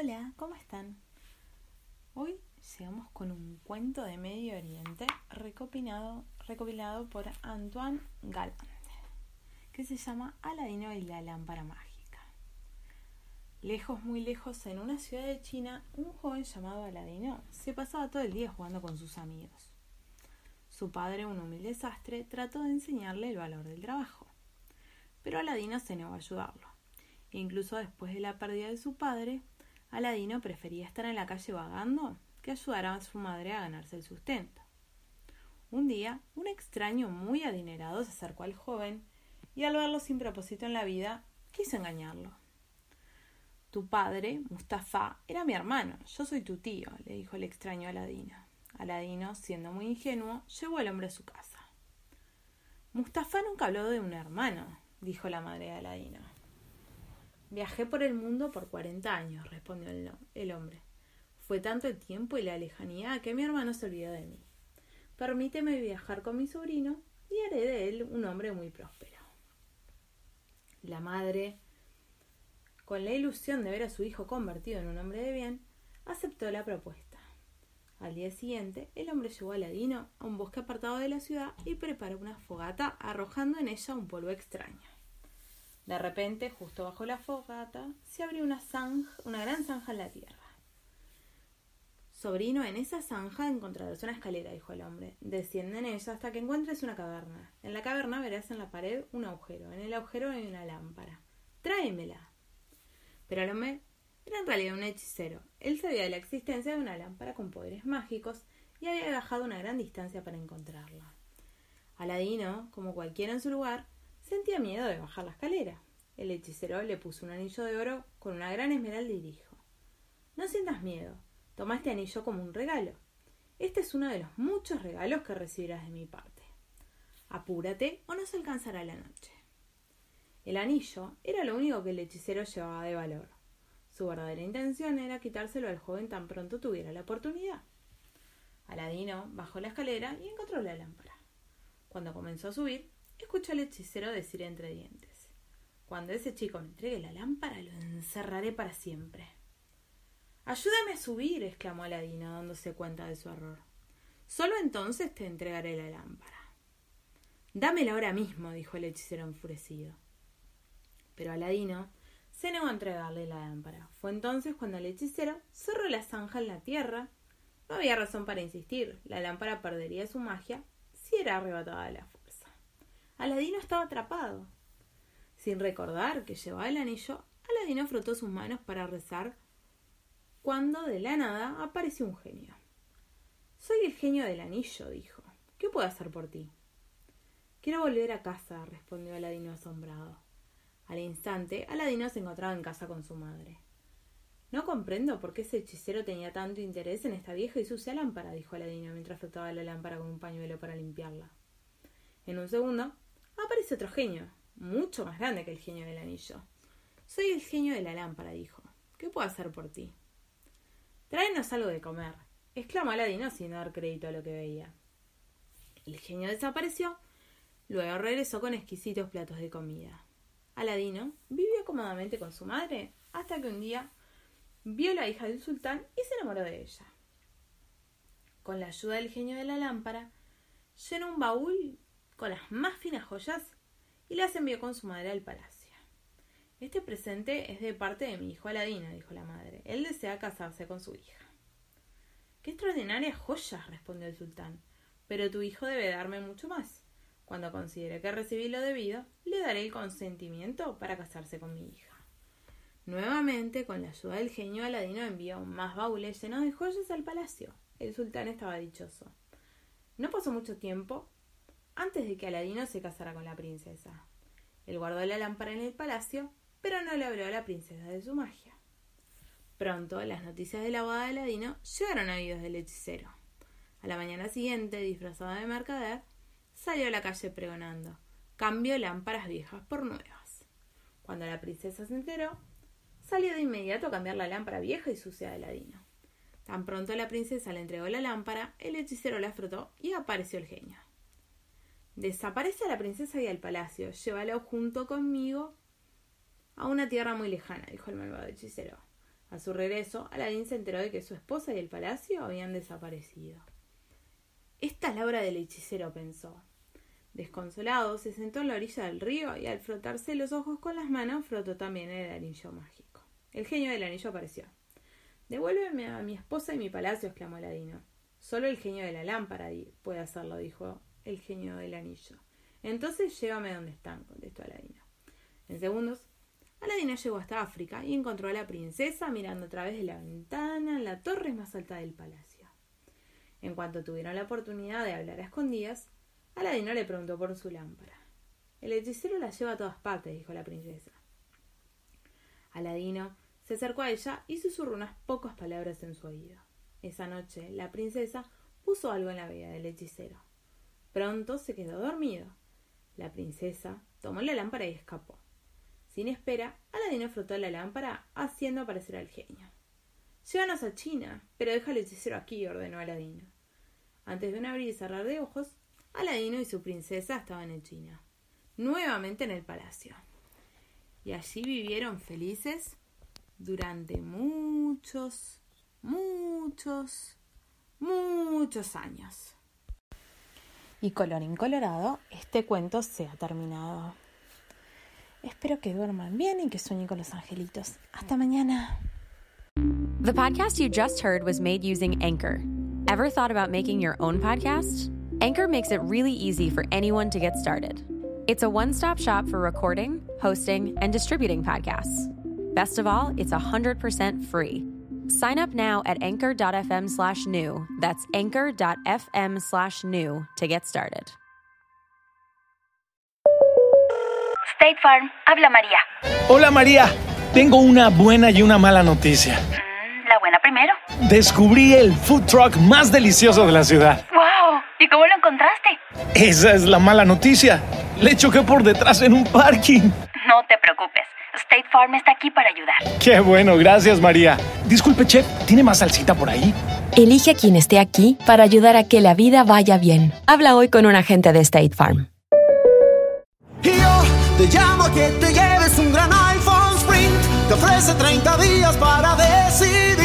Hola, ¿cómo están? Hoy llegamos con un cuento de Medio Oriente recopilado, por Antoine Galland, que se llama Aladino y la lámpara mágica. Lejos, muy lejos, en una ciudad de China, un joven llamado Aladino se pasaba todo el día jugando con sus amigos. Su padre, un humilde sastre, trató de enseñarle el valor del trabajo, pero Aladino se negó a ayudarlo. Incluso después de la pérdida de su padre, Aladino prefería estar en la calle vagando que ayudar a su madre a ganarse el sustento. Un día, un extraño muy adinerado se acercó al joven y al verlo sin propósito en la vida, quiso engañarlo. Tu padre, Mustafa, era mi hermano, yo soy tu tío, le dijo el extraño Aladino. Aladino, siendo muy ingenuo, llevó al hombre a su casa. Mustafa nunca habló de un hermano, dijo la madre de Aladino. Viajé por el mundo por cuarenta años, respondió el, hombre. Fue tanto el tiempo y la lejanía que mi hermano se olvidó de mí. Permíteme viajar con mi sobrino y haré de él un hombre muy próspero. La madre, con la ilusión de ver a su hijo convertido en un hombre de bien, aceptó la propuesta. Al día siguiente, el hombre llevó a Aladino a un bosque apartado de la ciudad y preparó una fogata arrojando en ella un polvo extraño. De repente, justo bajo la fogata, se abrió una gran zanja en la tierra. Sobrino, en esa zanja encontrarás una escalera, dijo el hombre. Desciende en ella hasta que encuentres una caverna. En la caverna verás en la pared un agujero. En el agujero hay una lámpara. Tráemela. Pero el hombre era en realidad un hechicero. Él sabía de la existencia de una lámpara con poderes mágicos y había viajado una gran distancia para encontrarla. Aladino, como cualquiera en su lugar, Sentía miedo de bajar la escalera. El hechicero le puso un anillo de oro con una gran esmeralda y dijo No sientas miedo, toma este anillo como un regalo. Este es uno de los muchos regalos que recibirás de mi parte. Apúrate o no se alcanzará la noche. El anillo era lo único que el hechicero llevaba de valor. Su verdadera intención era quitárselo al joven tan pronto tuviera la oportunidad. Aladino bajó la escalera y encontró la lámpara. Cuando comenzó a subir, escuchó al hechicero decir entre dientes Cuando ese chico me entregue la lámpara, lo encerraré para siempre. Ayúdame a subir, exclamó Aladino, dándose cuenta de su error. Solo entonces te entregaré la lámpara. Dámela ahora mismo, dijo el hechicero enfurecido. Pero Aladino se negó a entregarle la lámpara. Fue entonces cuando el hechicero cerró la zanja en la tierra. No había razón para insistir. La lámpara perdería su magia si era arrebatada de la fuerza. Aladino estaba atrapado. Sin recordar que llevaba el anillo, Aladino frotó sus manos para rezar cuando de la nada apareció un genio. Soy el genio del anillo, dijo. ¿Qué puedo hacer por ti? Quiero volver a casa, respondió Aladino asombrado. Al instante, Aladino se encontraba en casa con su madre. No comprendo por qué ese hechicero tenía tanto interés en esta vieja y sucia lámpara, dijo Aladino mientras frotaba la lámpara con un pañuelo para limpiarla. En un segundo, aparece otro genio, mucho más grande que el genio del anillo. Soy el genio de la lámpara, dijo. ¿Qué puedo hacer por ti? Tráenos algo de comer, exclamó Aladino sin dar crédito a lo que veía. El genio desapareció, luego regresó con exquisitos platos de comida. Aladino vivió cómodamente con su madre hasta que un día vio la hija del sultán y se enamoró de ella. Con la ayuda del genio de la lámpara, llenó un baúl con las más finas joyas y las envió con su madre al palacio. Este presente es de parte de mi hijo Aladino, dijo la madre. Él desea casarse con su hija. Qué extraordinarias joyas, respondió el sultán. Pero tu hijo debe darme mucho más. Cuando considere que recibí lo debido, le daré el consentimiento para casarse con mi hija. Nuevamente, con la ayuda del genio, Aladino envió más baúles llenos de joyas al palacio. El sultán estaba dichoso. No pasó mucho tiempo antes de que Aladino se casara con la princesa. Él guardó la lámpara en el palacio pero no le habló a la princesa de su magia. Pronto las noticias de la boda de Aladino llegaron a oídos del hechicero. A la mañana siguiente, disfrazado de mercader, salió a la calle pregonando. Cambió lámparas viejas por nuevas. Cuando la princesa se enteró, salió de inmediato a cambiar la lámpara vieja y sucia de Aladino. Tan pronto la princesa le entregó la lámpara, el hechicero la frotó y apareció el genio. Desaparece a la princesa y al palacio. Llévalo junto conmigo a una tierra muy lejana, dijo el malvado hechicero. A su regreso, Aladín se enteró de que su esposa y el palacio habían desaparecido. Esta es la obra del hechicero, pensó. Desconsolado, se sentó en la orilla del río y al frotarse los ojos con las manos frotó también el anillo mágico. El genio del anillo apareció. Devuélveme a mi esposa y mi palacio, exclamó Aladino. Solo el genio de la lámpara puede hacerlo, dijo el genio del anillo. Entonces llévame donde están, contestó Aladino. En segundos, Aladino llegó hasta África y encontró a la princesa mirando a través de la ventana en la torre más alta del palacio. En cuanto tuvieron la oportunidad de hablar a escondidas, Aladino le preguntó por su lámpara. El hechicero la lleva a todas partes, dijo la princesa. Aladino se acercó a ella y susurró unas pocas palabras en su oído. Esa noche, la princesa puso algo en la vega del hechicero. Pronto se quedó dormido. La princesa tomó la lámpara y escapó. Sin espera, Aladino frotó la lámpara, haciendo aparecer al genio. Llévanos a China, pero deja el hechicero aquí, ordenó Aladino. Antes de un abrir y cerrar de ojos, Aladino y su princesa estaban en China, nuevamente en el palacio. Y allí vivieron felices durante muchos, muchos, muchos años. Y este cuento se ha terminado. Espero que duerman bien y que sueñen con los angelitos. Hasta mañana. The podcast you just heard was made using Anchor. Ever thought about making your own podcast? Anchor makes it really easy for anyone to get started. It's a one stop shop for recording, hosting, and distributing podcasts. Best of all, it's 100% free. Sign up now at anchor.fm slash new. That's anchor.fm slash new to get started. State Farm, habla María. Hola María, tengo una buena y una mala noticia. Mm, la buena primero. Descubrí el food truck más delicioso de la ciudad. ¡Wow! ¿Y cómo lo encontraste? Esa es la mala noticia. Le choqué por detrás en un parking. No te preocupes. State Farm está aquí para ayudar. Qué bueno, gracias María. Disculpe, chef, ¿tiene más salsita por ahí? Elige a quien esté aquí para ayudar a que la vida vaya bien. Habla hoy con un agente de State Farm. Y yo te llamo a que te lleves un gran iPhone Sprint. Te ofrece 30 días para decidir.